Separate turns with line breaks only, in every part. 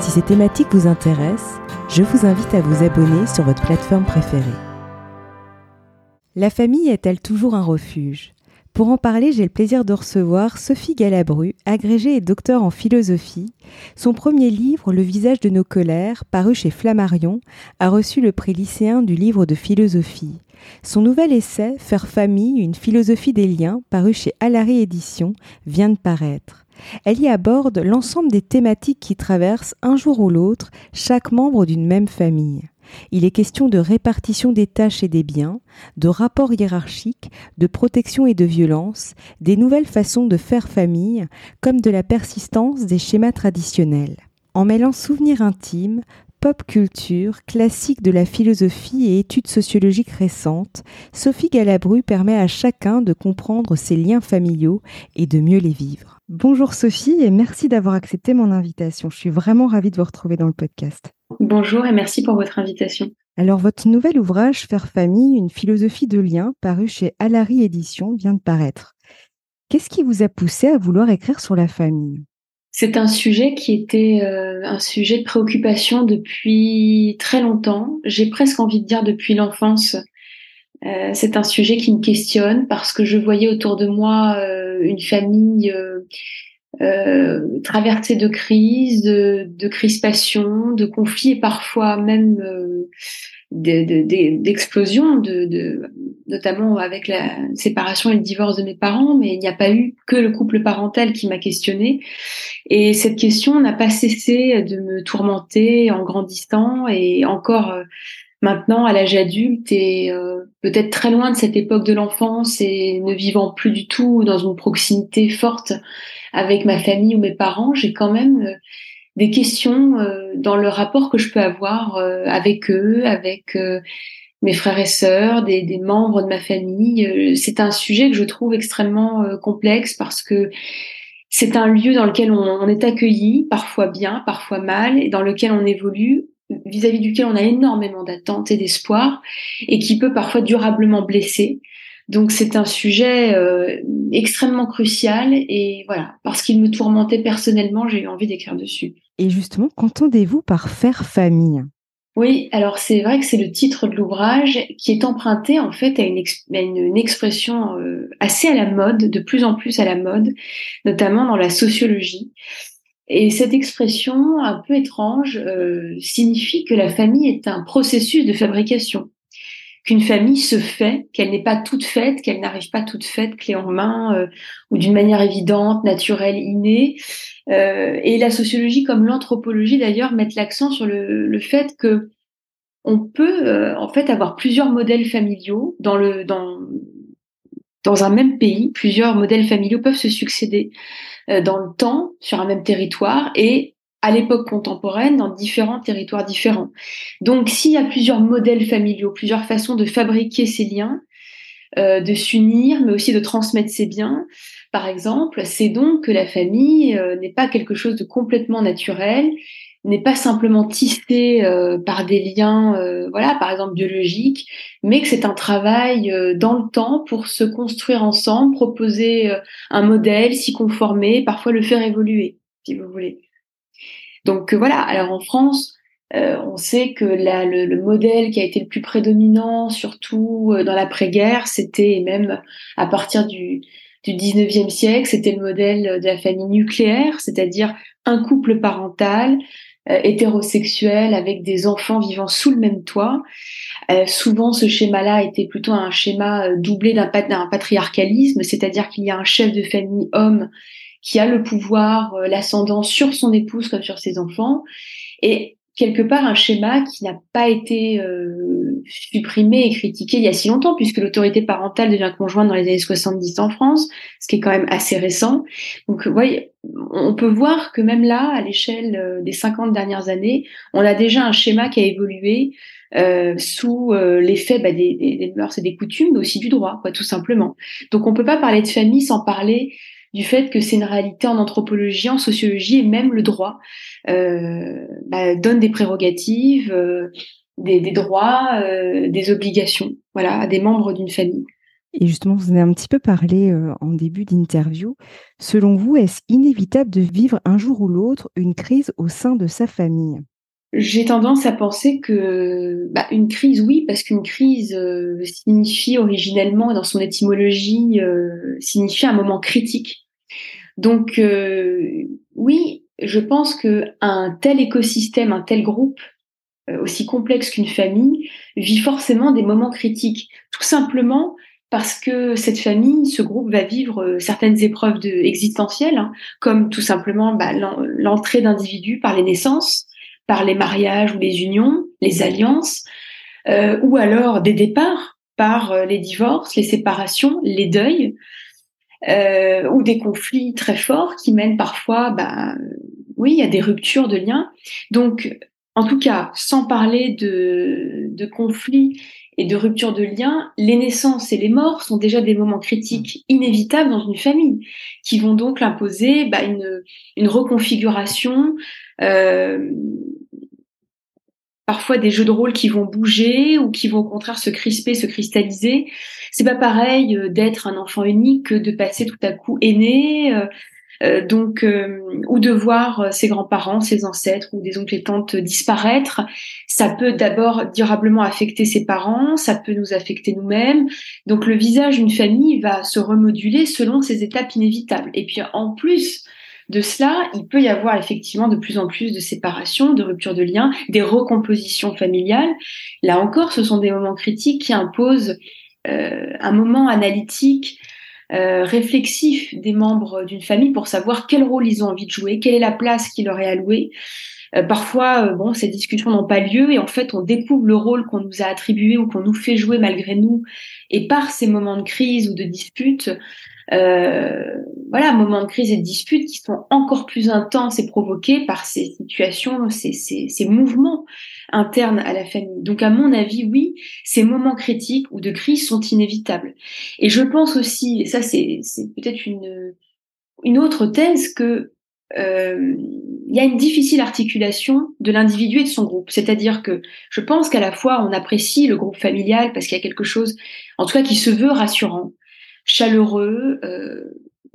Si ces thématiques vous intéressent, je vous invite à vous abonner sur votre plateforme préférée. La famille est-elle toujours un refuge? Pour en parler, j'ai le plaisir de recevoir Sophie Galabru, agrégée et docteur en philosophie. Son premier livre, Le visage de nos colères, paru chez Flammarion, a reçu le prix lycéen du livre de philosophie. Son nouvel essai, Faire famille, une philosophie des liens, paru chez Alary Éditions, vient de paraître. Elle y aborde l'ensemble des thématiques qui traversent un jour ou l'autre chaque membre d'une même famille. Il est question de répartition des tâches et des biens, de rapports hiérarchiques, de protection et de violence, des nouvelles façons de faire famille, comme de la persistance des schémas traditionnels. En mêlant souvenirs intimes, pop culture, classique de la philosophie et études sociologiques récentes, Sophie Galabru permet à chacun de comprendre ses liens familiaux et de mieux les vivre. Bonjour Sophie et merci d'avoir accepté mon invitation. Je suis vraiment ravie de vous retrouver dans le podcast.
Bonjour et merci pour votre invitation.
Alors votre nouvel ouvrage Faire famille, une philosophie de liens, paru chez Alary Éditions, vient de paraître. Qu'est-ce qui vous a poussé à vouloir écrire sur la famille?
C'est un sujet qui était euh, un sujet de préoccupation depuis très longtemps. J'ai presque envie de dire depuis l'enfance. Euh, c'est un sujet qui me questionne parce que je voyais autour de moi euh, une famille traversée de crises, de, de crispations, de conflits et parfois même d'explosions, de, de, notamment avec la séparation et le divorce de mes parents, mais il n'y a pas eu que le couple parental qui m'a questionné. Et cette question n'a pas cessé de me tourmenter en grandissant et encore euh, maintenant à l'âge adulte et euh, peut-être très loin de cette époque de l'enfance et ne vivant plus du tout dans une proximité forte avec ma famille ou mes parents, j'ai quand même euh, des questions dans le rapport que je peux avoir avec eux, avec mes frères et sœurs, des, des, membres de ma famille. C'est un sujet que je trouve extrêmement complexe parce que c'est un lieu dans lequel on, est accueilli, parfois bien, parfois mal, et dans lequel on évolue, vis-à-vis duquel on a énormément d'attentes et d'espoir, et qui peut parfois durablement blesser. Donc c'est un sujet euh, extrêmement crucial, et voilà, parce qu'il me tourmentait personnellement, j'ai eu envie d'écrire dessus.
Et justement, qu'entendez-vous par faire famille?
Oui, alors c'est vrai que c'est le titre de l'ouvrage qui est emprunté en fait à une, une, expression euh, assez à la mode, de plus en plus à la mode, notamment dans la sociologie. Et cette expression un peu étrange euh, signifie que la famille est un processus de fabrication, qu'une famille se fait, qu'elle n'est pas toute faite, qu'elle n'arrive pas toute faite, clé en main euh, ou d'une manière évidente, naturelle, innée, euh, et la sociologie comme l'anthropologie d'ailleurs mettent l'accent sur le, le, fait que on peut euh, en fait avoir plusieurs modèles familiaux dans le dans dans un même pays, plusieurs modèles familiaux peuvent se succéder euh, dans le temps sur un même territoire et à l'époque contemporaine dans différents territoires différents. Donc s'il y a plusieurs modèles familiaux, plusieurs façons de fabriquer ces liens, euh, de s'unir, mais aussi de transmettre ses biens, par exemple, c'est donc que la famille euh, n'est pas quelque chose de complètement naturel, n'est pas simplement tissé euh, par des liens, euh, voilà, par exemple biologiques, mais que c'est un travail dans le temps pour se construire ensemble, proposer un modèle, s'y conformer, parfois le faire évoluer, si vous voulez. Donc voilà. Alors en France, on sait que le, modèle qui a été le plus prédominant, surtout dans l'après-guerre, c'était même à partir du du 19e siècle, c'était le modèle de la famille nucléaire, c'est-à-dire un couple parental euh, hétérosexuel avec des enfants vivant sous le même toit. Euh, souvent, ce schéma-là était plutôt un schéma euh, doublé d'un patriarcalisme, c'est-à-dire qu'il y a un chef de famille homme qui a le pouvoir, l'ascendant sur son épouse comme sur ses enfants. Et quelque part un schéma qui n'a pas été euh, supprimé et critiqué il y a si longtemps, puisque l'autorité parentale devient conjointe dans les années 70 en France, ce qui est quand même assez récent. Donc, voyez, on peut voir que même là, à l'échelle euh, des 50 dernières années, on a déjà un schéma qui a évolué euh, sous euh, l'effet bah, des, des, des, mœurs et des coutumes, mais aussi du droit, quoi, tout simplement. Donc, on peut pas parler de famille sans parler du fait que c'est une réalité en anthropologie, en sociologie et même le droit euh, bah, donne des prérogatives, euh, des, des, droits, euh, des obligations, voilà, à des membres d'une famille.
Et justement, vous en avez un petit peu parlé en début d'interview. Selon vous, est-ce inévitable de vivre un jour ou l'autre une crise au sein de sa famille?
J'ai tendance à penser que bah, une crise, oui, parce qu'une crise euh, signifie originellement, dans son étymologie, euh, signifie un moment critique. Donc euh, oui, je pense que un tel écosystème, un tel groupe aussi complexe qu'une famille vit forcément des moments critiques, tout simplement parce que cette famille, ce groupe va vivre certaines épreuves de, existentielles, hein, comme tout simplement bah, l'entrée d'individus par les naissances, par les mariages ou les unions, les alliances, euh, ou alors des départs par euh, les divorces, les séparations, les deuils, euh, ou des conflits très forts qui mènent parfois, bah, oui, à des ruptures de liens. Donc, en tout cas, sans parler de, de conflits et de ruptures de liens, les naissances et les morts sont déjà des moments critiques inévitables dans une famille, qui vont donc imposer bah, une, une reconfiguration euh, parfois des jeux de rôle qui vont bouger ou qui vont au contraire se crisper, se cristalliser. C'est pas pareil euh, d'être un enfant unique que de passer tout à coup aîné. Euh, euh donc, euh, ou de voir ses grands-parents, ses ancêtres ou des oncles et tantes disparaître, ça peut d'abord durablement affecter ses parents, ça peut nous affecter nous-mêmes. Donc, le visage d'une famille va se remoduler selon ces étapes inévitables. Et puis, en plus, de cela, il peut y avoir effectivement de plus en plus de séparations, de ruptures de liens, des recompositions familiales. Là encore, ce sont des moments critiques qui imposent euh, un moment analytique, euh, réflexif des membres d'une famille pour savoir quel rôle ils ont envie de jouer, quelle est la place qui leur est allouée. Euh, parfois, bon, ces discussions n'ont pas lieu et en fait, on découvre le rôle qu'on nous a attribué ou qu'on nous fait jouer malgré nous. Et par ces moments de crise ou de dispute, euh, voilà, moments de crise et de dispute qui sont encore plus intenses et provoqués par ces situations, ces, ces, ces mouvements internes à la famille. Donc, à mon avis, oui, ces moments critiques ou de crise sont inévitables. Et je pense aussi, et ça, c'est peut-être une, une autre thèse que euh, il y a une difficile articulation de l'individu et de son groupe. C'est-à-dire que je pense qu'à la fois on apprécie le groupe familial parce qu'il y a quelque chose, en tout cas, qui se veut rassurant chaleureux. Euh,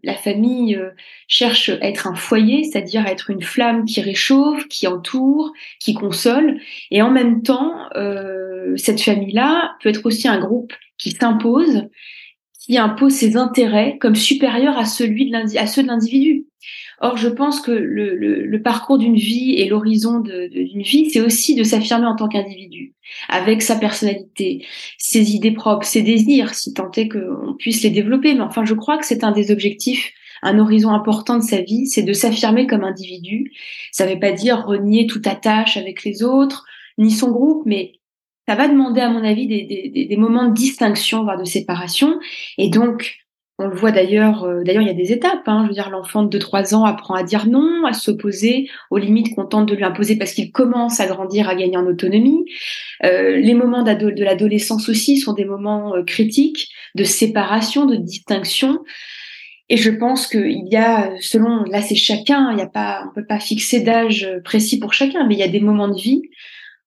la famille euh, cherche à être un foyer, c'est-à-dire à être une flamme qui réchauffe, qui entoure, qui console. Et en même temps, euh, cette famille-là peut être aussi un groupe qui s'impose, qui impose ses intérêts comme supérieurs à, celui de ceux de l'individu. Or, je pense que le, le, le parcours d'une vie et l'horizon d'une vie, c'est aussi de s'affirmer en tant qu'individu, avec sa personnalité, ses idées propres, ses désirs, si tant est qu'on puisse les développer. Mais enfin, je crois que c'est un des objectifs un horizon important de sa vie, c'est de s'affirmer comme individu. Ça ne veut pas dire renier toute attache avec les autres, ni son groupe, mais ça va demander, à mon avis, des, moments de distinction, voire de séparation. Et donc, on le voit d'ailleurs, euh, d'ailleurs il y a des étapes. Hein, je veux dire, l'enfant de 2-3 ans apprend à dire non, à s'opposer aux limites qu'on tente de lui imposer parce qu'il commence à grandir, à gagner en autonomie. Euh, les moments de l'adolescence aussi sont des moments euh, critiques de séparation, de distinction. Et je pense qu'il y a, selon, là c'est chacun, il y a pas, on peut pas fixer d'âge précis pour chacun, mais il y a des moments de vie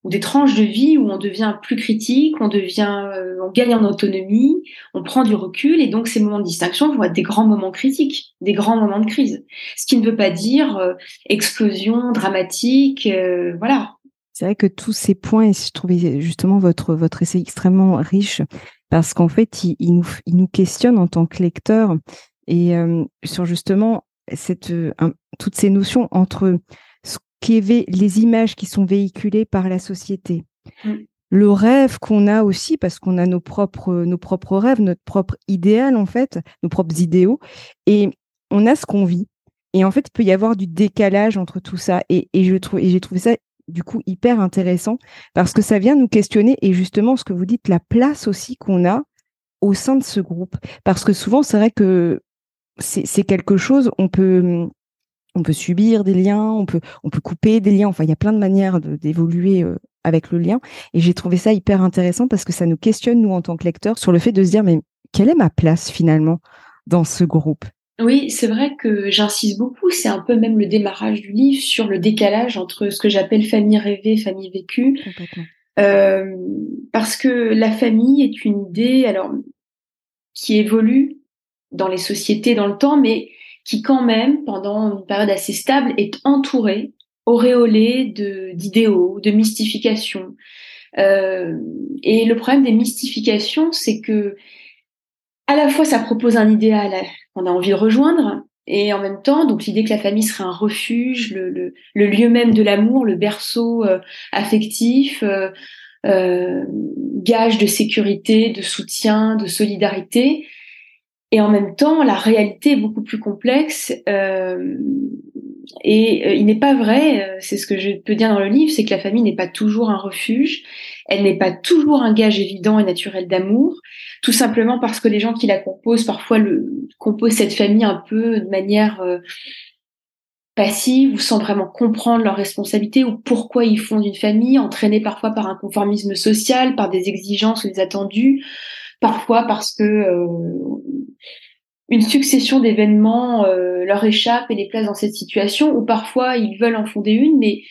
ou des tranches de vie où on devient plus critique, on devient, euh, on gagne en autonomie, on prend du recul, et donc ces moments de distinction vont être des grands moments critiques, des grands moments de crise. Ce qui ne veut pas dire euh, explosion dramatique, euh, voilà.
C'est vrai que tous ces points, et je trouvais justement votre votre essai extrêmement riche parce qu'en fait, il, nous il nous questionne en tant que lecteur et sur justement cette toutes ces notions entre qui est les images qui sont véhiculées par la société. Mm. Le rêve qu'on a aussi, parce qu'on a nos propres, nos propres rêves, notre propre idéal, en fait, nos propres idéaux. Et on a ce qu'on vit. Et en fait, il peut y avoir du décalage entre tout ça. Et, je trouve, et j'ai trouvé ça du coup hyper intéressant parce que ça vient nous questionner et justement ce que vous dites, la place aussi qu'on a au sein de ce groupe. Parce que souvent, c'est vrai que c'est quelque chose, on peut, on peut subir des liens, on peut, on peut couper des liens. Enfin, il y a plein de manières d'évoluer euh, avec le lien. Et j'ai trouvé ça hyper intéressant parce que ça nous questionne, nous, en tant que lecteurs, sur le fait de se dire, mais quelle est ma place finalement dans ce groupe?
Oui, c'est vrai que j'insiste beaucoup, c'est un peu même le démarrage du livre sur le décalage entre ce que j'appelle famille rêvée, famille vécue. Euh, parce que la famille est une idée alors qui évolue dans les sociétés dans le temps, mais qui quand même, pendant une période assez stable, est entourée, auréolée de d'idéaux, de mystifications. Euh, et le problème des mystifications, c'est que à la fois ça propose un idéal qu'on a envie de rejoindre, et en même temps, donc l'idée que la famille serait un refuge, le, lieu même de l'amour, le berceau euh, affectif, euh, gage de sécurité, de soutien, de solidarité. Et en même temps, la réalité est beaucoup plus complexe. Euh, et euh, il n'est pas vrai, euh, c'est ce que je peux dire dans le livre, c'est que la famille n'est pas toujours un refuge, elle n'est pas toujours un gage évident et naturel d'amour, tout simplement parce que les gens qui la composent parfois composent cette famille un peu de manière passive ou sans vraiment comprendre leurs responsabilités ou pourquoi ils font une famille, entraînés parfois par un conformisme social, par des exigences ou des attendus, parfois parce que une succession d'événements euh, leur échappe et les place dans cette situation, ou parfois ils veulent en fonder une, mais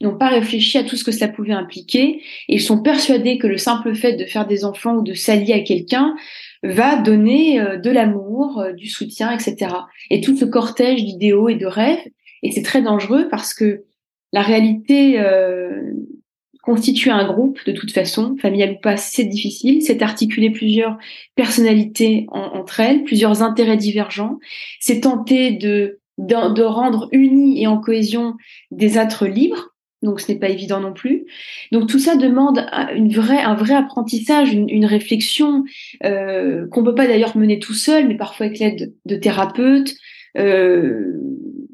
n'ont pas réfléchi à tout ce que ça pouvait impliquer, et ils sont persuadés que le simple fait de faire des enfants ou de s'allier à quelqu'un va donner euh, de l'amour, euh, du soutien, etc. Et tout ce cortège d'idéaux et de rêves, et c'est très dangereux parce que la réalité constituer un groupe, de toute façon, familial ou pas, c'est difficile. C'est articuler plusieurs personnalités entre elles, plusieurs intérêts divergents. C'est tenter de, de, rendre unis et en cohésion des êtres libres. Donc, ce n'est pas évident non plus. Donc, tout ça demande une vraie, un vrai apprentissage, une, réflexion euh, qu'on peut pas d'ailleurs mener tout seul, mais parfois avec l'aide de, thérapeutes, euh,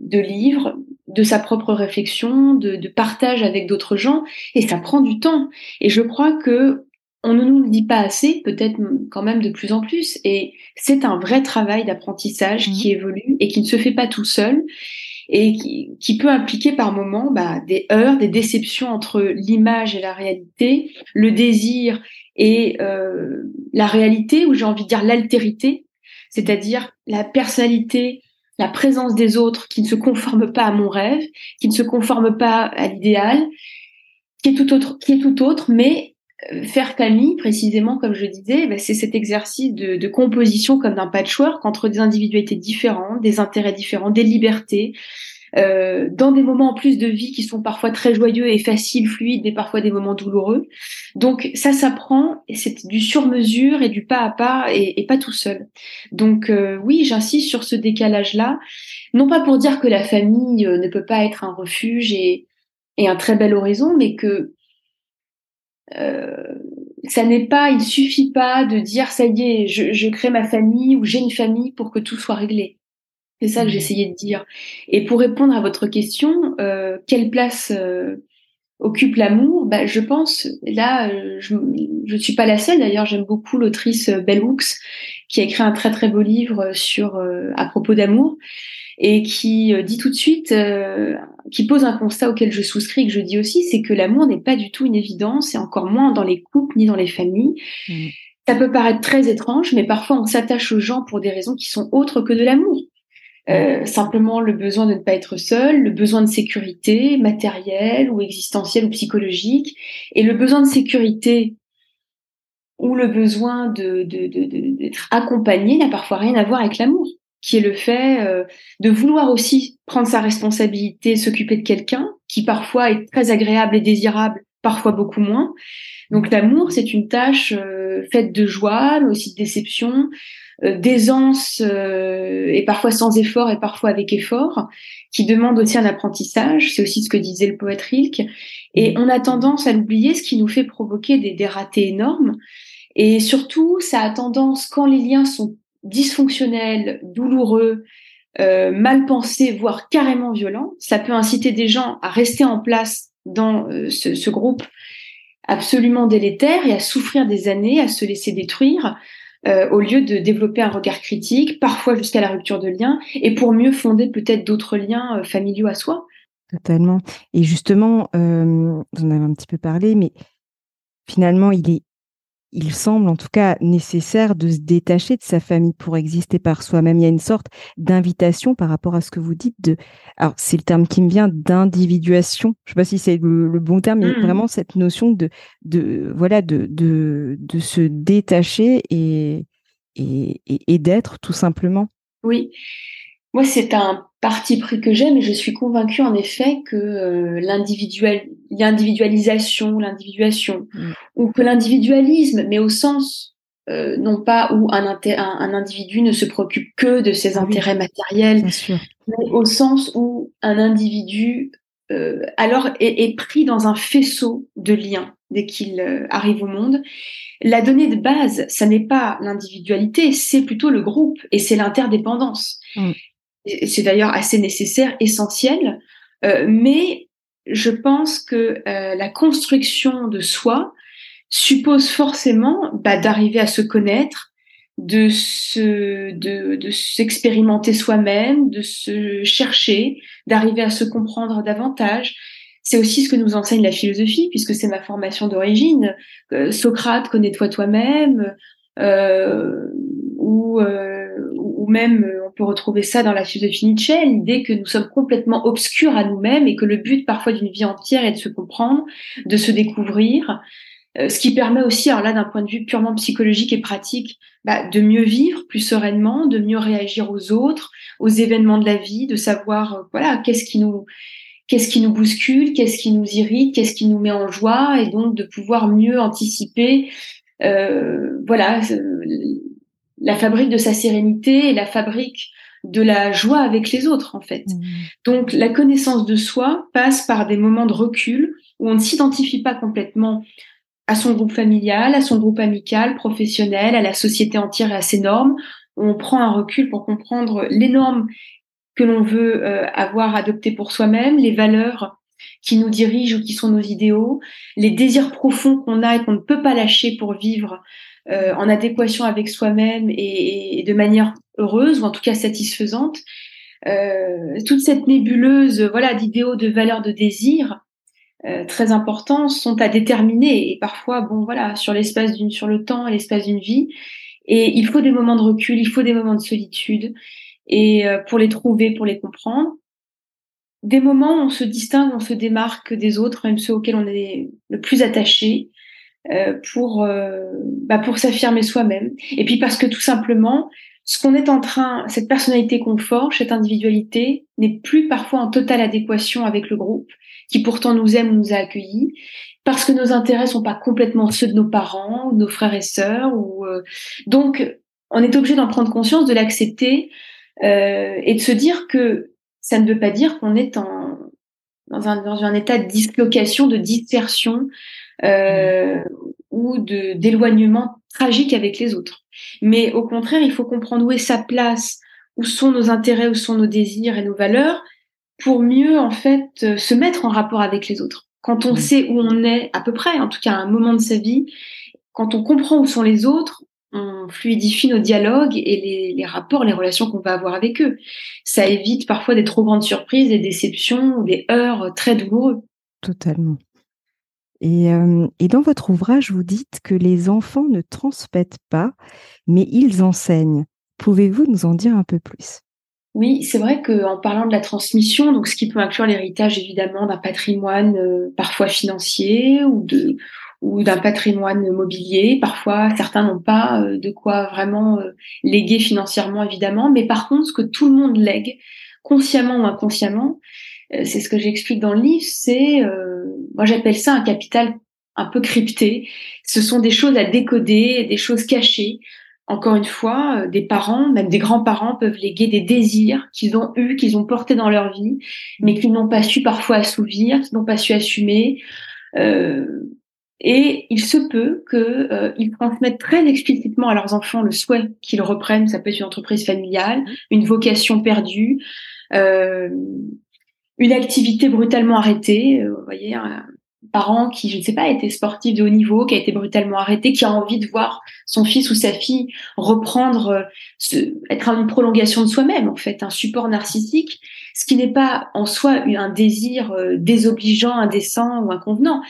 de livres, de sa propre réflexion, de, partage avec d'autres gens, et ça prend du temps. Et je crois que on ne nous le dit pas assez, peut-être quand même de plus en plus, et c'est un vrai travail d'apprentissage mmh. qui évolue et qui ne se fait pas tout seul et qui, peut impliquer par moments bah, des heures, des déceptions entre l'image et la réalité, le désir et euh, la réalité, ou j'ai envie de dire l'altérité, c'est-à-dire la personnalité la présence des autres qui ne se conforment pas à mon rêve, qui ne se conforment pas à l'idéal, qui est tout autre, mais euh, faire famille, précisément, comme je disais, bah, c'est cet exercice de, de composition comme d'un patchwork entre des individualités différentes, des intérêts différents, des libertés, euh, dans des moments en plus de vie qui sont parfois très joyeux et faciles, fluides, mais parfois des moments douloureux. Donc ça s'apprend, et c'est du sur-mesure et du pas à pas, et, pas tout seul. Donc euh, oui, j'insiste sur ce décalage-là, non pas pour dire que la famille euh, ne peut pas être un refuge et, et un très bel horizon, mais que ça n'est pas, il suffit pas de dire ça y est, je, je crée ma famille ou j'ai une famille pour que tout soit réglé. C'est ça que mmh. j'essayais de dire. Et pour répondre à votre question, euh, quelle place euh, occupe l'amour? Bah, Je pense, là, euh, je ne suis pas la seule, d'ailleurs, j'aime beaucoup l'autrice Bell Hooks, qui a écrit un très très beau livre sur à propos d'amour, et qui dit tout de suite, qui pose un constat auquel je souscris, que je dis aussi, c'est que l'amour n'est pas du tout une évidence, et encore moins dans les couples ni dans les familles. Mmh. Ça peut paraître très étrange, mais parfois on s'attache aux gens pour des raisons qui sont autres que de l'amour. Euh, simplement le besoin de ne pas être seul, le besoin de sécurité matérielle ou existentielle ou psychologique, et le besoin de sécurité ou le besoin de, d'être accompagné n'a parfois rien à voir avec l'amour, qui est le fait euh, de vouloir aussi prendre sa responsabilité, s'occuper de quelqu'un, qui parfois est très agréable et désirable, parfois beaucoup moins. Donc l'amour, c'est une tâche euh, faite de joie, mais aussi de déception, d'aisance euh, et parfois sans effort et parfois avec effort, qui demande aussi un apprentissage. C'est aussi ce que disait le poète Rilke. Et mm. on a tendance à l'oublier, ce qui nous fait provoquer des, des ratés énormes. Et surtout, ça a tendance, quand les liens sont dysfonctionnels, douloureux, euh, mal pensés, voire carrément violents, ça peut inciter des gens à rester en place dans ce, ce, groupe absolument délétère et à souffrir des années, à se laisser détruire, euh, au lieu de développer un regard critique, parfois jusqu'à la rupture de liens, et pour mieux fonder peut-être d'autres liens euh, familiaux à soi.
Totalement. Et justement, euh, vous en avez un petit peu parlé, mais finalement, il est il semble en tout cas nécessaire de se détacher de sa famille pour exister par soi-même. Il y a une sorte d'invitation par rapport à ce que vous dites de, alors c'est le terme qui me vient d'individuation. Je ne sais pas si c'est le, bon terme, mais mmh. vraiment cette notion de, de voilà, de, de, de se détacher et, et, et d'être tout simplement.
Oui. Moi, c'est un parti pris que j'ai, mais je suis convaincue en effet que euh, l'individualisation, l'individuation, mm. ou que l'individualisme, mais au sens euh, non pas où un, un, individu ne se préoccupe que de ses ah intérêts matériels, mais au sens où un individu euh, alors est, est, pris dans un faisceau de liens dès qu'il euh, arrive au monde. La donnée de base, ça n'est pas l'individualité, c'est plutôt le groupe et c'est l'interdépendance. Mm c'est d'ailleurs assez nécessaire, essentiel, euh, mais je pense que euh, la construction de soi suppose forcément bah, d'arriver à se connaître, de se, de, s'expérimenter soi-même, de se chercher, d'arriver à se comprendre davantage. C'est aussi ce que nous enseigne la philosophie, puisque c'est ma formation d'origine. Euh, Socrate, connais-toi toi-même, euh, ou, ou même retrouver ça dans la philosophie Nietzsche, l'idée que nous sommes complètement obscurs à nous-mêmes et que le but parfois d'une vie entière est de se comprendre, de se découvrir, euh, ce qui permet aussi, alors là d'un point de vue purement psychologique et pratique, bah, de mieux vivre plus sereinement, de mieux réagir aux autres, aux événements de la vie, de savoir euh, voilà qu'est-ce qui nous qu'est-ce qui nous bouscule, qu'est-ce qui nous irrite, qu'est-ce qui nous met en joie, et donc de pouvoir mieux anticiper, euh, voilà, la fabrique de sa sérénité et la fabrique de la joie avec les autres, en fait. Mmh. Donc, la connaissance de soi passe par des moments de recul où on ne s'identifie pas complètement à son groupe familial, à son groupe amical, professionnel, à la société entière et à ses normes. On prend un recul pour comprendre les normes que l'on veut euh, avoir adoptées pour soi-même, les valeurs qui nous dirigent ou qui sont nos idéaux, les désirs profonds qu'on a et qu'on ne peut pas lâcher pour vivre euh, en adéquation avec soi-même et, de manière heureuse ou en tout cas satisfaisante. Euh, toute cette nébuleuse voilà d'idéaux, de valeurs, de désirs euh, très importants sont à déterminer et parfois bon voilà sur l'espace d'une sur le temps et l'espace d'une vie et il faut des moments de recul, il faut des moments de solitude et pour les trouver, pour les comprendre. Des moments où on se distingue, on se démarque des autres, même ceux auxquels on est le plus attaché, euh, pour euh, bah pour s'affirmer soi-même. Et puis parce que tout simplement, ce qu'on est en train, cette personnalité qu'on forge, cette individualité, n'est plus parfois en totale adéquation avec le groupe, qui pourtant nous aime, nous a accueillis, parce que nos intérêts sont pas complètement ceux de nos parents ou de nos frères et sœurs. Ou euh, donc, on est obligé d'en prendre conscience, de l'accepter euh, et de se dire que ça ne veut pas dire qu'on est en dans un, dans un état de dislocation, de dispersion, euh, ou de d'éloignement tragique avec les autres. Mais au contraire, il faut comprendre où est sa place, où sont nos intérêts, où sont nos désirs et nos valeurs, pour mieux en fait euh, se mettre en rapport avec les autres. Quand on sait où on est à peu près, en tout cas à un moment de sa vie, quand on comprend où sont les autres, on fluidifie nos dialogues et les, les rapports, les relations qu'on va avoir avec eux. Ça évite parfois des trop grandes surprises, des déceptions ou des heurts très douloureux.
Totalement. Et, et, dans votre ouvrage, vous dites que les enfants ne transmettent pas, mais ils enseignent. Pouvez-vous nous en dire un peu plus?
Oui, c'est vrai qu'en parlant de la transmission, donc ce qui peut inclure l'héritage évidemment d'un patrimoine parfois financier ou d'un patrimoine mobilier. Parfois, certains n'ont pas de quoi vraiment léguer financièrement, évidemment. Mais par contre, ce que tout le monde lègue, consciemment ou inconsciemment, c'est ce que j'explique dans le livre, c'est moi, j'appelle ça un capital un peu crypté. Ce sont des choses à décoder, des choses cachées. Encore une fois, euh, des parents, même des grands-parents peuvent léguer des désirs qu'ils ont eus, qu'ils ont portés dans leur vie, mais qu'ils n'ont pas su parfois assouvir, qu'ils n'ont pas su assumer. Euh, et il se peut qu'ils euh, transmettent très explicitement à leurs enfants le souhait qu'ils reprennent, ça peut être une entreprise familiale, une vocation perdue, euh, une activité brutalement arrêtée, vous voyez, un parent qui, je ne sais pas, était sportif de haut niveau, qui a été brutalement arrêté, qui a envie de voir son fils ou sa fille reprendre, être une prolongation de soi-même, en fait, un support narcissique, ce qui n'est pas en soi un désir désobligeant, indécent ou inconvenant,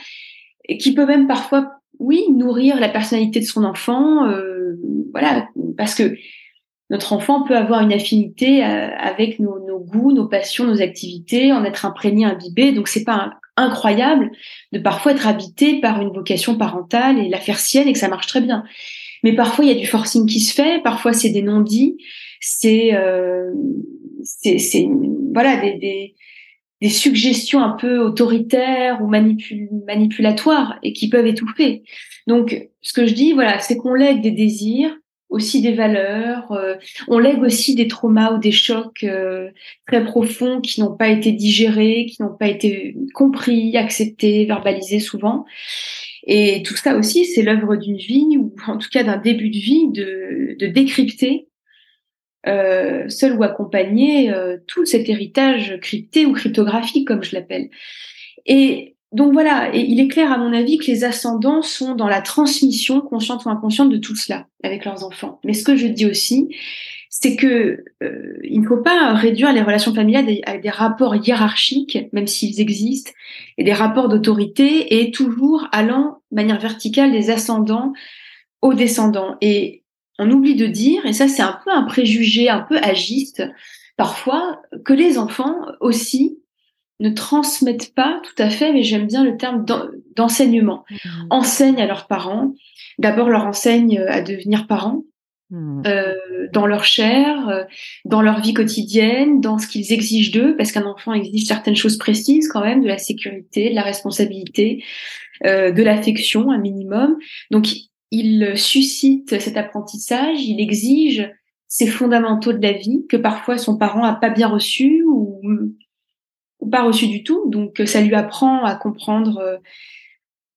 et qui peut même parfois oui, nourrir la personnalité de son enfant, euh, voilà, parce que notre enfant peut avoir une affinité euh, avec nos, goûts, nos passions, nos activités, en être imprégné, imbibé. Donc c'est pas incroyable de parfois être habité par une vocation parentale et la faire sienne et que ça marche très bien. Mais parfois il y a du forcing qui se fait, parfois c'est des non-dits, c'est euh, c'est voilà des, des des suggestions un peu autoritaires ou manipulatoires et qui peuvent étouffer. Donc, ce que je dis, voilà, c'est qu'on lègue des désirs, aussi des valeurs, euh, on lègue aussi des traumas ou des chocs euh, très profonds qui n'ont pas été digérés, qui n'ont pas été compris, acceptés, verbalisés souvent. Et tout ça aussi, c'est l'œuvre d'une vie, ou en tout cas d'un début de vie, de, de décrypter euh, seul ou accompagné, euh, tout cet héritage crypté ou cryptographique, comme je l'appelle. Et donc voilà, et il est clair à mon avis que les ascendants sont dans la transmission, consciente ou inconsciente, de tout cela avec leurs enfants. Mais ce que je dis aussi, c'est que euh, il ne faut pas réduire les relations familiales à des rapports hiérarchiques, même s'ils existent, et des rapports d'autorité, et toujours allant de manière verticale des ascendants aux descendants. Et on oublie de dire, et ça c'est un peu un préjugé un peu agiste parfois, que les enfants aussi ne transmettent pas tout à fait, mais j'aime bien le terme d'enseignement. Mmh. Enseignent à leurs parents, d'abord leur enseignent à devenir parents, mmh. euh, dans leur chair, euh, dans leur vie quotidienne, dans ce qu'ils exigent d'eux, parce qu'un enfant exige certaines choses précises quand même, de la sécurité, de la responsabilité, euh, de l'affection, un minimum. Donc il suscite cet apprentissage, il exige ces fondamentaux de la vie que parfois son parent a pas bien reçu ou, pas reçu du tout. Donc ça lui apprend à comprendre. Euh,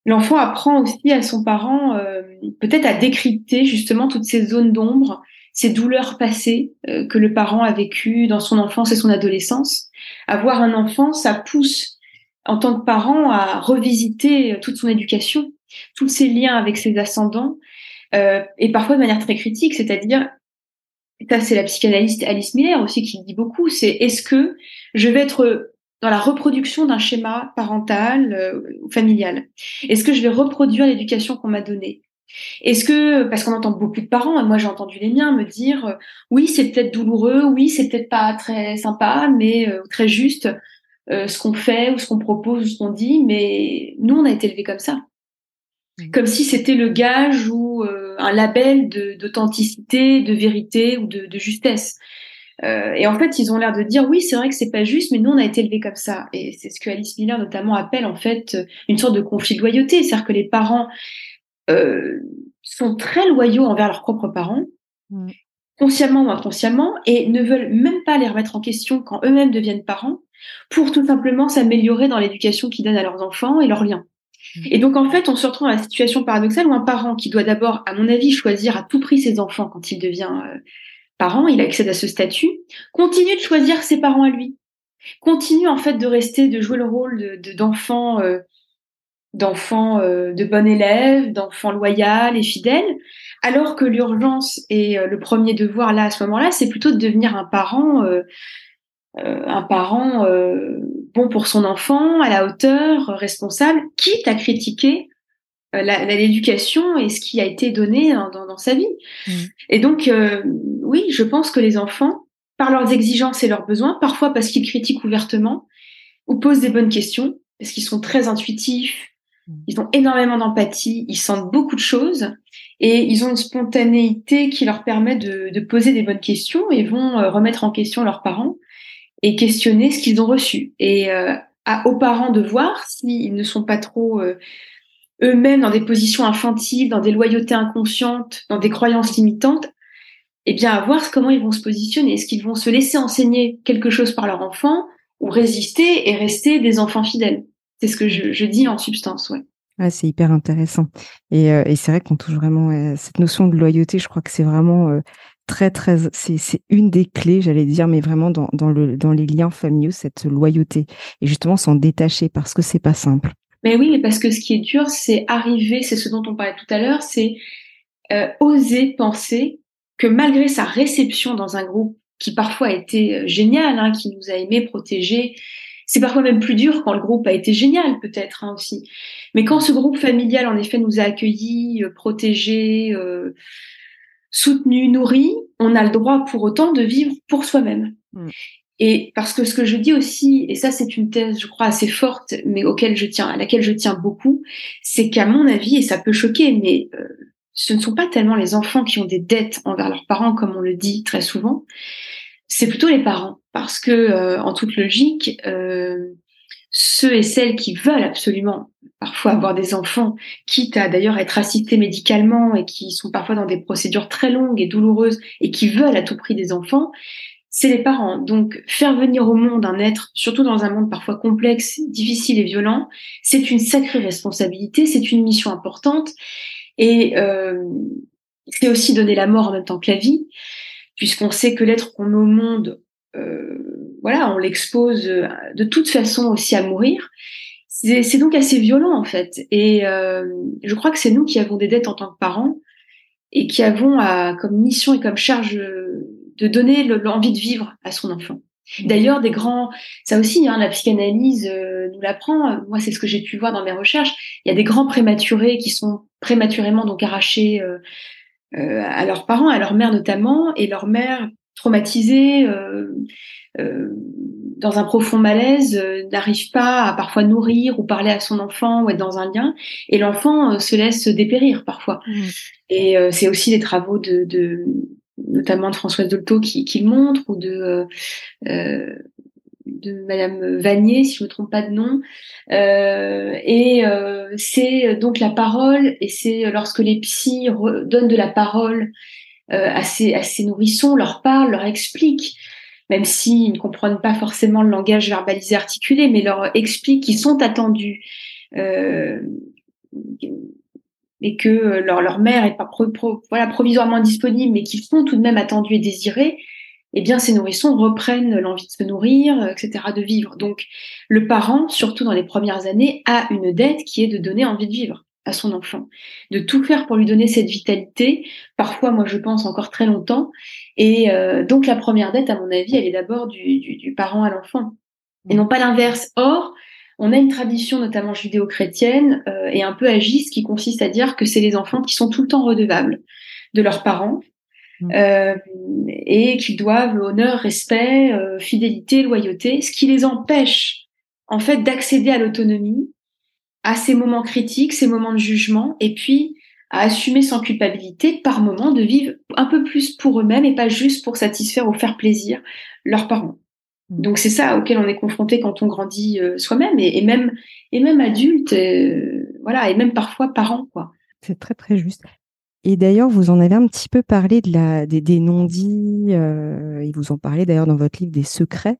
l'enfant apprend aussi à son parent euh, peut-être à décrypter justement toutes ces zones d'ombre, ces douleurs passées euh, que le parent a vécues dans son enfance et son adolescence. Avoir un enfant, ça pousse en tant que parent à revisiter toute son éducation tous ces liens avec ses ascendants, euh, et parfois de manière très critique, c'est-à-dire, ça c'est la psychanalyste Alice Miller aussi qui dit beaucoup, c'est est-ce que je vais être dans la reproduction d'un schéma parental euh, ou familial Est-ce que je vais reproduire l'éducation qu'on m'a donnée? Est-ce que, parce qu'on entend beaucoup de parents, et moi j'ai entendu les miens me dire, euh, oui c'est peut-être douloureux, oui c'est peut-être pas très sympa, mais très juste ce qu'on fait ou ce qu'on propose ou ce qu'on dit, mais nous on a été élevés comme ça. Mm. comme si c'était le gage ou euh, un label d'authenticité, de, vérité ou de, justesse. Euh, et en fait, ils ont l'air de dire oui, c'est vrai que c'est pas juste, mais nous on a été élevés comme ça. Et c'est ce que Alice Miller notamment appelle en fait une sorte de conflit de loyauté, c'est-à-dire que les parents euh, sont très loyaux envers leurs propres parents, mm. consciemment ou inconsciemment, et ne veulent même pas les remettre en question quand eux-mêmes deviennent parents, pour tout simplement s'améliorer dans l'éducation qu'ils donnent à leurs enfants et leurs liens. Et donc, en fait, on se retrouve dans la situation paradoxale où un parent qui doit d'abord, à mon avis, choisir à tout prix ses enfants quand il devient euh, parent, il accède à ce statut, continue de choisir ses parents à lui. Continue, en fait, de rester, de jouer le rôle d'enfant, de, d'enfant euh, euh, de bon élève, d'enfant loyal et fidèle, alors que l'urgence et le premier devoir, là, à ce moment-là, c'est plutôt de devenir un parent euh, un parent euh, bon pour son enfant, à la hauteur, responsable, quitte à critiquer euh, l'éducation et ce qui a été donné dans, sa vie. Mmh. Et donc, oui, je pense que les enfants, par leurs exigences et leurs besoins, parfois parce qu'ils critiquent ouvertement ou posent des bonnes questions, parce qu'ils sont très intuitifs, mmh. ils ont énormément d'empathie, ils sentent beaucoup de choses et ils ont une spontanéité qui leur permet de, de poser des bonnes questions et vont remettre en question leurs parents et questionner ce qu'ils ont reçu. Et euh, à, aux parents de voir s'ils ne sont pas trop euh, eux-mêmes dans des positions infantiles, dans des loyautés inconscientes, dans des croyances limitantes, eh bien à voir comment ils vont se positionner. Est-ce qu'ils vont se laisser enseigner quelque chose par leur enfant ou résister et rester des enfants fidèles? C'est ce que je, je, dis en substance, ouais.
C'est hyper intéressant. Et, euh, et c'est vrai qu'on touche vraiment cette notion de loyauté. Je crois que c'est vraiment très très c'est une des clés j'allais dire mais vraiment dans, dans, le dans les liens familiaux cette loyauté et justement s'en détacher parce que c'est pas simple
mais oui mais parce que ce qui est dur c'est arriver c'est ce dont on parlait tout à l'heure c'est euh, oser penser que malgré sa réception dans un groupe qui parfois a été euh, génial hein, qui nous a aimé protéger c'est parfois même plus dur quand le groupe a été génial peut-être hein, aussi mais quand ce groupe familial en effet nous a accueillis euh, protégés euh, soutenu, nourri, on a le droit pour autant de vivre pour soi-même. Mm. Et parce que ce que je dis aussi, et ça c'est une thèse, je crois, assez forte, mais auquel je tiens, à laquelle je tiens beaucoup, c'est qu'à mon avis, et ça peut choquer, mais euh, ce ne sont pas tellement les enfants qui ont des dettes envers leurs parents, comme on le dit très souvent, c'est plutôt les parents, parce que euh, en toute logique, euh, ceux et celles qui veulent absolument parfois avoir des enfants, quitte à d'ailleurs être assistés médicalement et qui sont parfois dans des procédures très longues et douloureuses et qui veulent à tout prix des enfants, c'est les parents. Donc faire venir au monde un être, surtout dans un monde parfois complexe, difficile et violent, c'est une sacrée responsabilité, c'est une mission importante et euh, c'est aussi donner la mort en même temps que la vie, puisqu'on sait que l'être qu'on met au monde euh, voilà, on l'expose euh, de toute façon aussi à mourir. C'est donc assez violent en fait. Et euh, je crois que c'est nous qui avons des dettes en tant que parents et qui avons à, comme mission et comme charge de donner l'envie de vivre à son enfant. D'ailleurs, des grands, ça aussi, hein, la psychanalyse nous l'apprend. Moi, c'est ce que j'ai pu voir dans mes recherches. Il y a des grands prématurés qui sont prématurément donc arrachés à leurs parents, à leur mère notamment, et leur mère traumatisé, euh, euh, dans un profond malaise, euh, n'arrive pas à parfois nourrir ou parler à son enfant ou être dans un lien, et l'enfant se laisse dépérir parfois. Mmh. Et c'est aussi des travaux de, de notamment de Françoise Dolto qui, qui le montre, ou de de Madame Vanier, si je ne me trompe pas de nom. Euh, et euh, c'est donc la parole, et c'est lorsque les psys donnent de la parole euh, à, ces, nourrissons, leur parlent, leur expliquent, même s'ils ne comprennent pas forcément le langage verbalisé articulé, mais leur expliquent qu'ils sont attendus. Euh, et que leur, leur mère est pas voilà, provisoirement disponible, mais qu'ils sont tout de même attendus et désirés, eh bien, ces nourrissons reprennent l'envie de se nourrir, etc., de vivre. Donc, le parent, surtout dans les premières années, a une dette qui est de donner envie de vivre à son enfant, de tout faire pour lui donner cette vitalité, parfois moi je pense encore très longtemps, et euh, donc la première dette à mon avis elle est d'abord du, du, parent à l'enfant, et non pas l'inverse. Or, on a une tradition notamment judéo-chrétienne euh, et un peu agiste qui consiste à dire que c'est les enfants qui sont tout le temps redevables de leurs parents, mmh. euh, et qu'ils doivent honneur, respect, fidélité, loyauté, ce qui les empêche en fait d'accéder à l'autonomie à ces moments critiques, ces moments de jugement, et puis à assumer sans culpabilité par moment de vivre un peu plus pour eux-mêmes et pas juste pour satisfaire ou faire plaisir leurs parents. Mmh. Donc c'est ça auquel on est confronté quand on grandit euh, soi-même et, même et même adulte, euh, voilà, et même parfois parents quoi.
C'est très très juste. Et d'ailleurs, vous en avez un petit peu parlé de la, des, non-dits, euh, et vous en parlez d'ailleurs dans votre livre des secrets.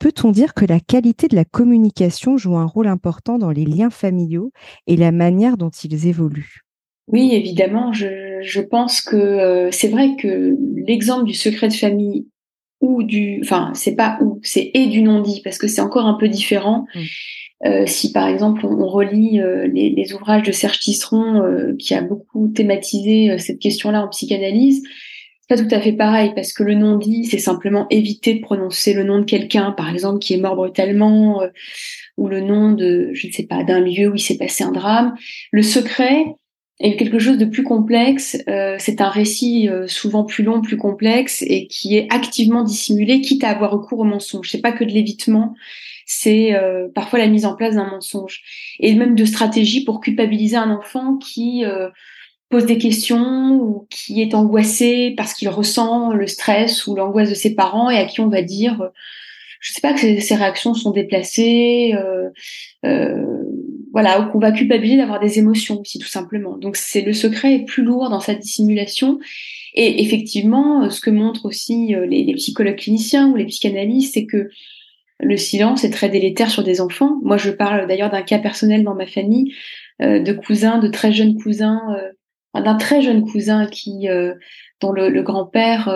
Peut-on dire que la qualité de la communication joue un rôle important dans les liens familiaux et la manière dont ils évoluent?
Oui, évidemment. Je, pense que euh, c'est vrai que l'exemple du secret de famille ou du, enfin, c'est pas ou, c'est et du non-dit parce que c'est encore un peu différent. Mmh. Euh, si par exemple on, relit euh, les, ouvrages de Serge Tisseron qui a beaucoup thématisé cette question-là en psychanalyse, pas tout à fait pareil parce que le non-dit, c'est simplement éviter de prononcer le nom de quelqu'un, par exemple, qui est mort brutalement, euh, ou le nom de, je ne sais pas, d'un lieu où il s'est passé un drame. Le secret est quelque chose de plus complexe. Euh, c'est un récit euh, souvent plus long, plus complexe et qui est activement dissimulé, quitte à avoir recours au mensonge. C'est pas que de l'évitement, c'est parfois la mise en place d'un mensonge et même de stratégies pour culpabiliser un enfant qui pose des questions ou qui est angoissé parce qu'il ressent le stress ou l'angoisse de ses parents et à qui on va dire, euh, je sais pas que ses, réactions sont déplacées, euh, euh, voilà, ou qu'on va culpabiliser d'avoir des émotions aussi tout simplement. Donc c'est le secret est plus lourd dans sa dissimulation. Et effectivement, ce que montrent aussi les, les psychologues cliniciens ou les psychanalystes, c'est que le silence est très délétère sur des enfants. Moi, je parle d'ailleurs d'un cas personnel dans ma famille de cousins, de très jeunes cousins d'un très jeune cousin qui, dont le, grand-père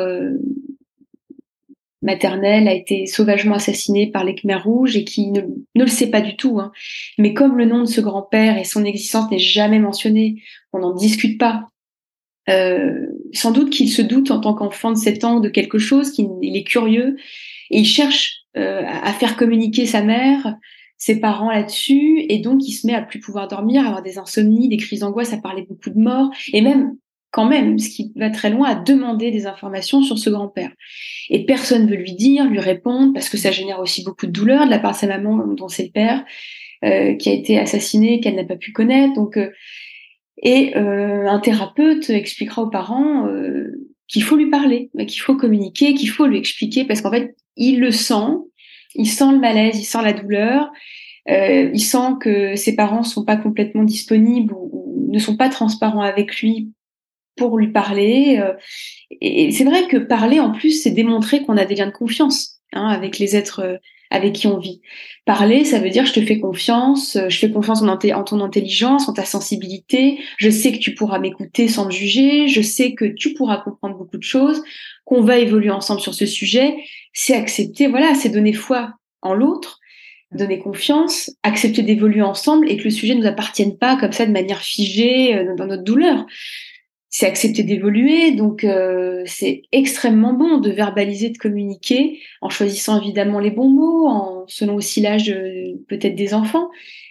maternel a été sauvagement assassiné par les Khmers rouges et qui ne, le sait pas du tout. Hein. Mais comme le nom de ce grand-père et son existence n'est jamais mentionné, on n'en discute pas. Euh, sans doute qu'il se doute en tant qu'enfant de 7 ans de quelque chose, qu'il est curieux et il cherche euh, à faire communiquer sa mère, ses parents là-dessus, et donc il se met à plus pouvoir dormir, à avoir des insomnies, des crises d'angoisse, à parler beaucoup de mort, et même quand même, ce qui va très loin, à demander des informations sur ce grand-père. Et personne ne veut lui dire, lui répondre, parce que ça génère aussi beaucoup de douleur de la part de sa maman, dont c'est le père, euh, qui a été assassiné, qu'elle n'a pas pu connaître. Donc, euh, et euh, un thérapeute expliquera aux parents qu'il faut lui parler, qu'il faut communiquer, qu'il faut lui expliquer, parce qu'en fait, il le sent, il sent le malaise, il sent la douleur, il sent que ses parents sont pas complètement disponibles ou ne sont pas transparents avec lui pour lui parler. Euh, et c'est vrai que parler, en plus, c'est démontrer qu'on a des liens de confiance hein, avec les êtres euh, avec qui on vit. Parler, ça veut dire je te fais confiance, euh, je fais confiance en, en, ton intelligence, en ta sensibilité, je sais que tu pourras m'écouter sans me juger, je sais que tu pourras comprendre beaucoup de choses, qu'on va évoluer ensemble sur ce sujet. C'est accepter, voilà, c'est donner foi en l'autre, donner confiance, accepter d'évoluer ensemble et que le sujet ne nous appartienne pas comme ça de manière figée dans notre douleur c'est accepter d'évoluer. Donc, euh, c'est extrêmement bon de verbaliser, de communiquer, en choisissant évidemment les bons mots, en selon aussi l'âge euh, peut-être des enfants.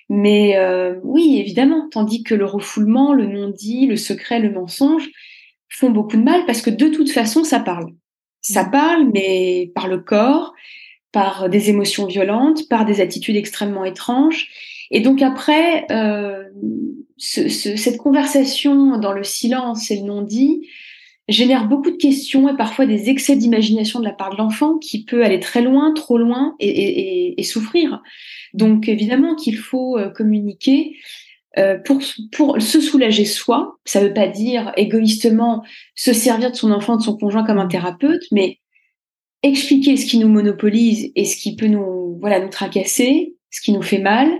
Mais euh, oui, évidemment. Tandis que le refoulement, le non-dit, le secret, le mensonge font beaucoup de mal parce que de toute façon, ça parle. Ça mmh. parle, mais par le corps, par des émotions violentes, par des attitudes extrêmement étranges. Et donc après, euh, ce, cette conversation dans le silence et le non-dit génère beaucoup de questions et parfois des excès d'imagination de la part de l'enfant qui peut aller très loin, trop loin et souffrir. Donc évidemment qu'il faut euh, communiquer euh, pour, pour se soulager soi. Ça ne veut pas dire égoïstement se servir de son enfant, de son conjoint comme un thérapeute, mais expliquer ce qui nous monopolise et ce qui peut nous voilà nous tracasser, ce qui nous fait mal,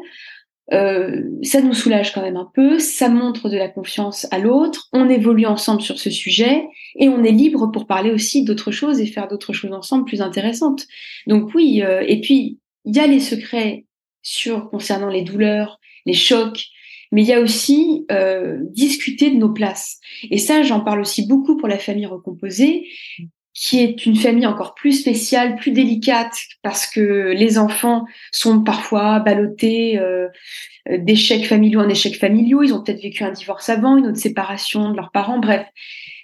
euh, ça nous soulage quand même un peu, ça montre de la confiance à l'autre, on évolue ensemble sur ce sujet et on est libre pour parler aussi d'autres choses et faire d'autres choses ensemble plus intéressantes. Donc oui, euh, et puis il y a les secrets sur concernant les douleurs, les chocs, mais il y a aussi euh, discuter de nos places. Et ça, j'en parle aussi beaucoup pour la famille recomposée qui est une famille encore plus spéciale, plus délicate, parce que les enfants sont parfois ballottés euh, d'échecs familiaux en échecs familiaux. Ils ont peut-être vécu un divorce avant, une autre séparation de leurs parents. Bref,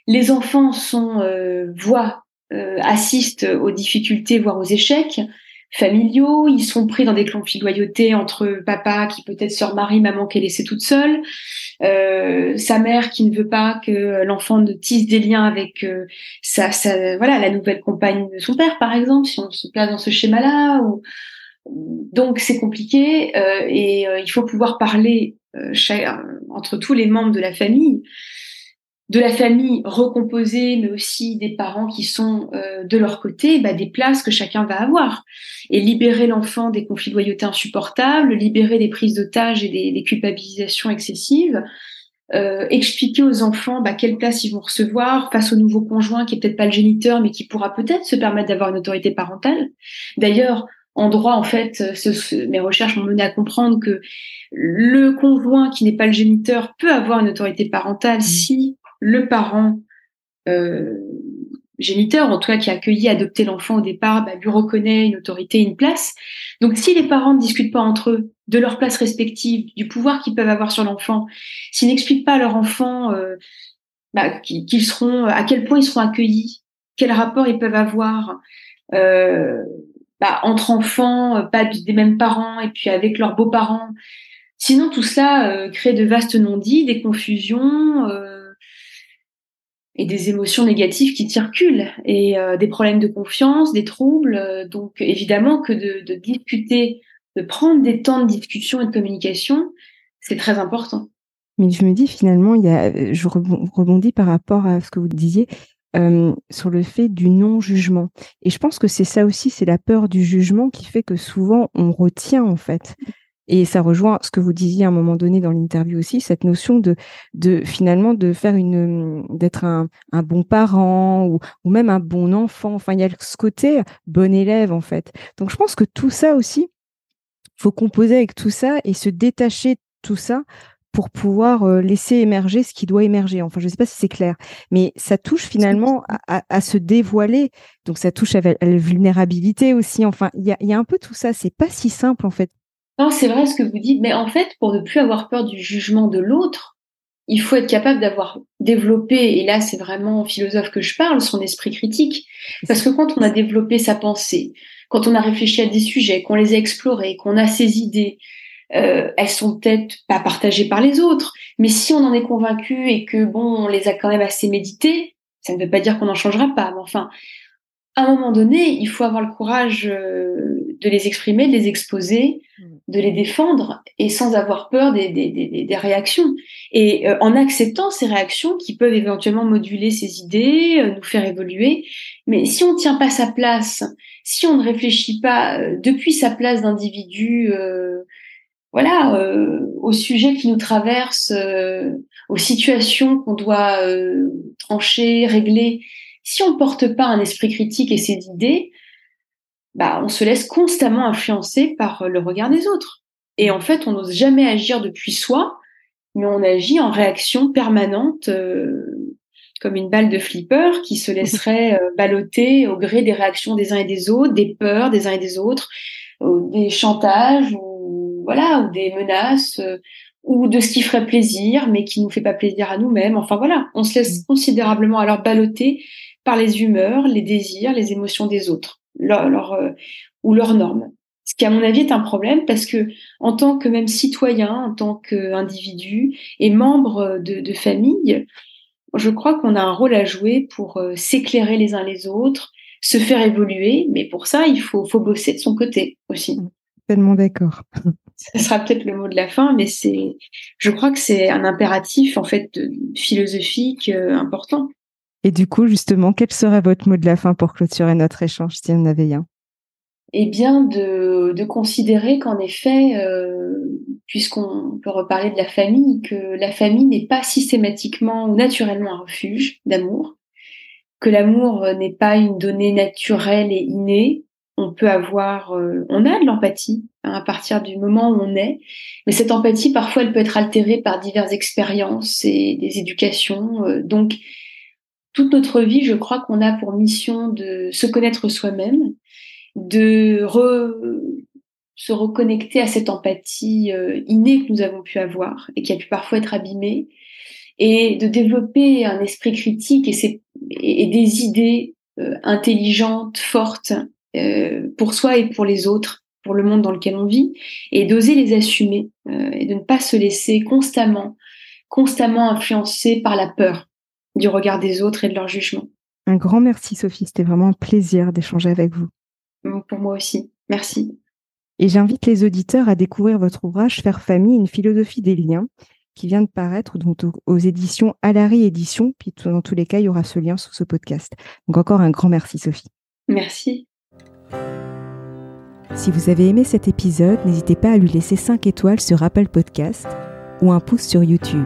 les enfants sont euh, voient, euh, assistent aux difficultés, voire aux échecs familiaux. Ils sont pris dans des conflits de loyauté entre papa qui peut-être se remarie, maman qui est laissée toute seule, euh, sa mère qui ne veut pas que l'enfant ne tisse des liens avec euh, sa, sa, voilà la nouvelle compagne de son père par exemple si on se place dans ce schéma-là ou donc c'est compliqué euh, et euh, il faut pouvoir parler euh, entre tous les membres de la famille de la famille recomposée, mais aussi des parents qui sont euh, de leur côté, bah, des places que chacun va avoir. Et libérer l'enfant des conflits de loyauté insupportables, libérer des prises d'otages et des, des, culpabilisations excessives, euh, expliquer aux enfants bah, quelle place ils vont recevoir face au nouveau conjoint qui est peut-être pas le géniteur, mais qui pourra peut-être se permettre d'avoir une autorité parentale. D'ailleurs, en droit, en fait, ce, mes recherches m'ont mené à comprendre que le conjoint qui n'est pas le géniteur peut avoir une autorité parentale mmh. si le parent euh, géniteur, en tout cas qui a accueilli, adopté l'enfant au départ, bah, lui reconnaît une autorité, une place. Donc si les parents ne discutent pas entre eux de leur place respective, du pouvoir qu'ils peuvent avoir sur l'enfant, s'ils n'expliquent pas à leur enfant euh, bah, qu'ils seront, à quel point ils seront accueillis, quel rapport ils peuvent avoir euh, bah, entre enfants, pas des mêmes parents, et puis avec leurs beaux-parents. Sinon, tout ça euh, crée de vastes non-dits, des confusions. Euh, et des émotions négatives qui circulent et euh, des problèmes de confiance, des troubles. Euh, donc évidemment que de, discuter, de prendre des temps de discussion et de communication, c'est très important.
Mais je me dis finalement, a, je rebondis par rapport à ce que vous disiez euh, sur le fait du non-jugement. Et je pense que c'est ça aussi, c'est la peur du jugement qui fait que souvent on retient en fait. Et ça rejoint ce que vous disiez à un moment donné dans l'interview aussi, cette notion de, de finalement de faire une, d'être un, un, bon parent ou, ou, même un bon enfant. Enfin, il y a ce côté bon élève en fait. Donc je pense que tout ça aussi, faut composer avec tout ça et se détacher de tout ça pour pouvoir euh, laisser émerger ce qui doit émerger. Enfin, je ne sais pas si c'est clair, mais ça touche finalement à, se dévoiler. Donc, ça touche à, la vulnérabilité aussi. Enfin, il y a, y a, un peu tout ça. C'est pas si simple en fait.
C'est vrai ce que vous dites, mais en fait, pour ne plus avoir peur du jugement de l'autre, il faut être capable d'avoir développé, et là c'est vraiment philosophe que je parle, son esprit critique. Parce que quand on a développé sa pensée, quand on a réfléchi à des sujets, qu'on les a explorés, qu'on a ses idées, euh, elles sont peut-être pas partagées par les autres, mais si on en est convaincu et que bon, on les a quand même assez méditées, ça ne veut pas dire qu'on n'en changera pas. Mais enfin, à un moment donné, il faut avoir le courage euh, de les exprimer, de les exposer, mm. de les défendre, et sans avoir peur des, des, des, des réactions. Et euh, en acceptant ces réactions qui peuvent éventuellement moduler ces idées, euh, nous faire évoluer. Mais si on ne tient pas sa place, si on ne réfléchit pas depuis sa place d'individu, voilà, euh, aux sujets qui nous traversent, euh, aux situations qu'on doit euh, trancher, régler. Si on ne porte pas un esprit critique et ses idées, bah, on se laisse constamment influencer par le regard des autres. Et en fait, on n'ose jamais agir depuis soi, mais on agit en réaction permanente, comme une balle de flipper qui se laisserait balloter au gré des réactions des uns et des autres, des peurs des uns et des autres, des chantages voilà, ou des menaces, euh, ou de ce qui ferait plaisir, mais qui nous fait pas plaisir à nous-mêmes. Enfin voilà, on se laisse mm. considérablement alors balloter par les humeurs, les désirs, les émotions des autres, leur, euh, ou leurs normes. Ce qui, à mon avis, est un problème parce que, en tant que même citoyen, en tant qu'individu et membre de, de famille, je crois qu'on a un rôle à jouer pour euh, s'éclairer les uns les autres, se faire évoluer, mais pour ça, il faut, faut bosser de son côté aussi.
Tellement d'accord.
Ce sera peut-être le mot de la fin, mais c'est, je crois que c'est un impératif en fait philosophique euh, important.
Et du coup, justement, quel serait votre mot de la fin pour clôturer notre échange, si on en avait un?
Eh bien, de, de considérer qu'en effet, euh, puisqu'on peut reparler de la famille, que la famille n'est pas systématiquement ou naturellement un refuge d'amour, que l'amour n'est pas une donnée naturelle et innée, on peut avoir, euh, on a de l'empathie hein, à partir du moment où on est, mais cette empathie parfois elle peut être altérée par diverses expériences et des éducations. Euh, donc toute notre vie, je crois qu'on a pour mission de se connaître soi-même, de se reconnecter à cette empathie euh, innée que nous avons pu avoir et qui a pu parfois être abîmée, et de développer un esprit critique et, des idées intelligentes, fortes, euh, pour soi et pour les autres, pour le monde dans lequel on vit, et d'oser les assumer euh, et de ne pas se laisser constamment, constamment influencer par la peur du regard des autres et de leur jugement.
Un grand merci Sophie, c'était vraiment un plaisir d'échanger avec vous.
Pour moi aussi, merci.
Et j'invite les auditeurs à découvrir votre ouvrage Faire famille, une philosophie des liens, qui vient de paraître donc, aux éditions Alary Éditions. Puis dans tous les cas, il y aura ce lien sous ce podcast. Donc encore un grand merci Sophie.
Merci.
Si vous avez aimé cet épisode, n'hésitez pas à lui laisser 5 étoiles sur Apple Podcast ou un pouce sur YouTube.